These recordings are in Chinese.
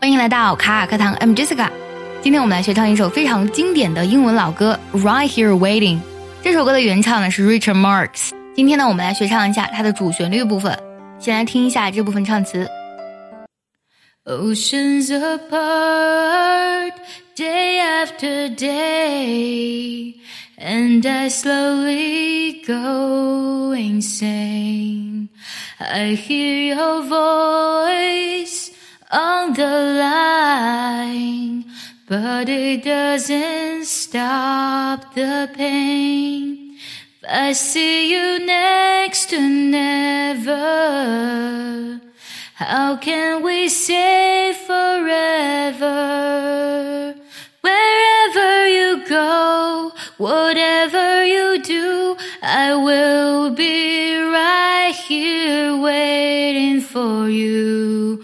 欢迎来到卡卡课堂，I'm Jessica。今天我们来学唱一首非常经典的英文老歌《Right Here Waiting》。这首歌的原唱呢是 Richard Marx。今天呢，我们来学唱一下它的主旋律部分。先来听一下这部分唱词。Oceans apart, day after day, and I slowly go insane. I hear your voice on the line, but it doesn't stop the pain. I see you next to never. How can we say forever? Wherever you go, whatever you do, I will be right here waiting for you.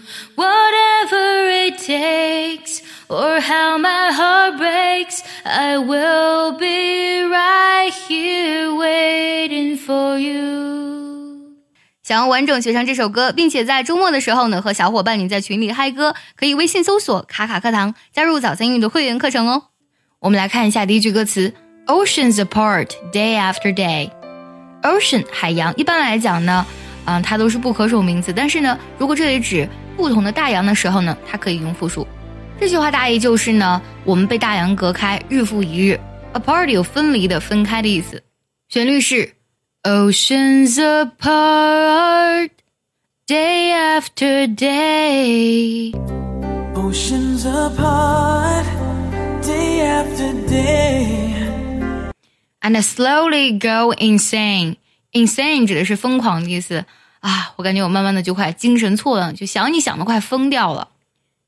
Or how my heart breaks, I will be right here waiting for you. 想要完整学唱这首歌，并且在周末的时候呢，和小伙伴你在群里嗨歌，可以微信搜索“卡卡课堂”，加入早餐英语的会员课程哦。我们来看一下第一句歌词：Oceans apart, day after day。Ocean 海洋，一般来讲呢，嗯，它都是不可数名词，但是呢，如果这里指不同的大洋的时候呢，它可以用复数。这句话大意就是呢，我们被大洋隔开，日复一日。Apart 有分离的、分开的意思。旋律是。Oceans apart, day after day. Oceans apart, day after day. And slowly go insane. Insane 指的是疯狂的意思啊！我感觉我慢慢的就快精神错乱，就想你想的快疯掉了。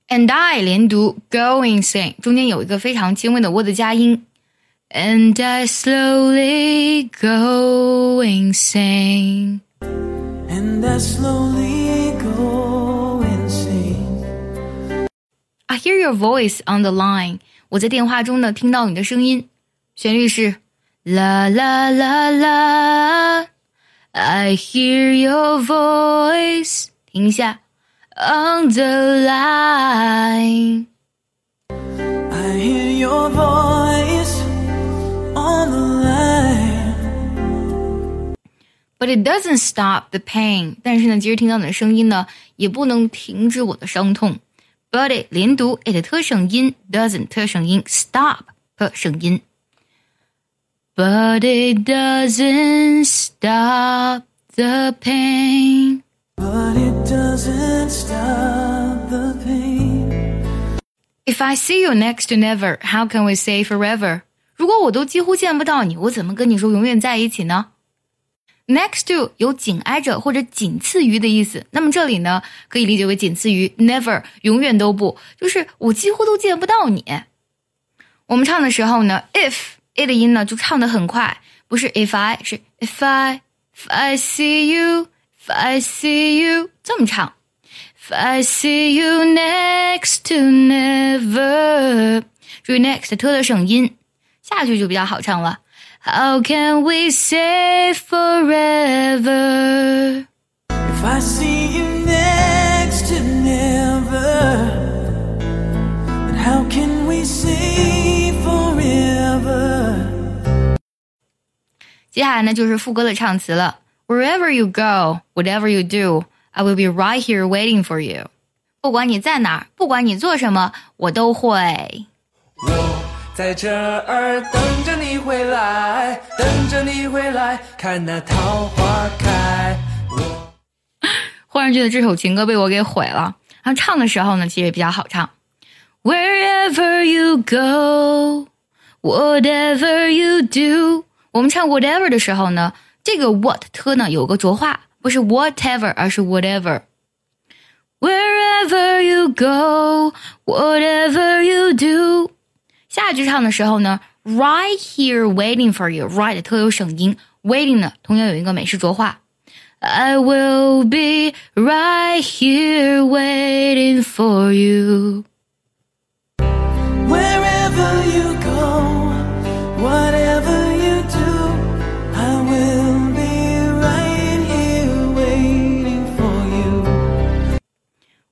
And I 连读 go insane，中间有一个非常轻微的 w 的加音。And I slowly go insane. And I slowly go insane. I hear your voice on the line. 我在电话中呢听到你的声音，旋律是啦啦啦啦。I hear your voice. 停一下 ，on the line. I hear your voice on the line. But it doesn't stop the pain. 但是呢，即使听到你的声音呢，也不能停止我的伤痛。But it 连读 it 特省音，doesn't 特省音，stop 特省音。But it doesn't stop the pain. But it doesn't stop the pain. If I see you next to never, how can we say forever? 如果我都几乎见不到你，我怎么跟你说永远在一起呢？Next to 有紧挨着或者仅次于的意思，那么这里呢可以理解为仅次于 never，永远都不，就是我几乎都见不到你。我们唱的时候呢，if a 的音呢就唱得很快，不是 if I 是 if I if I see you if I see you 这么唱。If I see you next to never，注意 next 特的省音。下去就比较好唱了。How can we say forever? If I see you next to never, then how can we say forever? 接下来呢就是副歌的唱词了。Wherever you go, whatever you do, I will be right here waiting for you. 不管你在哪儿，不管你做什么，我都会。我在这儿等着你回来，等着你回来，看那桃花开。我忽然觉得这首情歌被我给毁了。然后唱的时候呢，其实也比较好唱。Wherever you go, whatever you do，我们唱 whatever 的时候呢， 这个 what 特呢有个浊化，不是 whatever，而是 whatever。Wherever you go, whatever you do，下一句唱的时候呢，right here waiting for you，right 特有省音，waiting 呢同样有一个美式浊化。I will be right here waiting for you。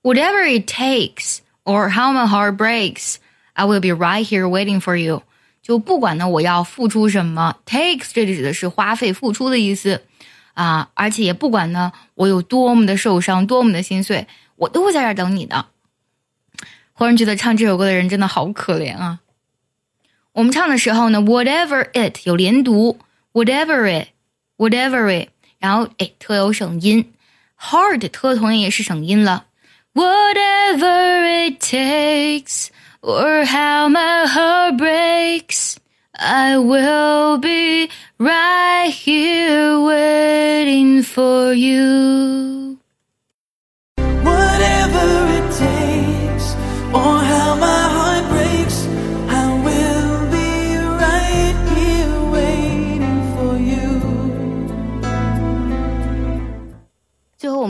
Whatever it takes, or how my heart breaks, I will be right here waiting for you。就不管呢我要付出什么，takes 这里指的是花费、付出的意思啊，而且也不管呢我有多么的受伤、多么的心碎，我都会在这儿等你的。忽然觉得唱这首歌的人真的好可怜啊！我们唱的时候呢，whatever it 有连读，whatever it，whatever it，然后哎特有省音，hard 特同样也是省音了，whatever it takes or how my heart breaks, I will be right here waiting for you.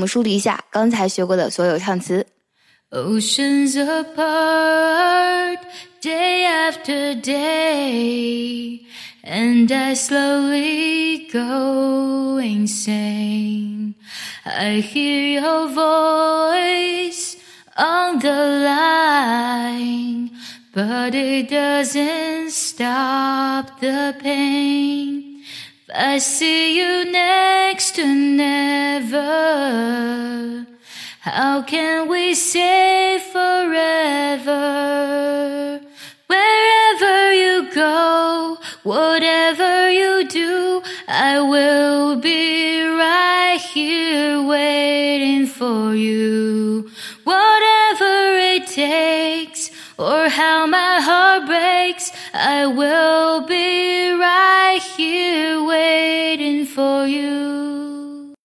们梳理一下刚才学过的所有唱词。Oceans apart, day after day, and I slowly go insane. I hear your voice on the line, but it doesn't stop the pain. I see you next to never. How can we say forever? Wherever you go, whatever you do, I will be right here waiting for you. Whatever it takes, or how my heart breaks, I will be right waiting for you.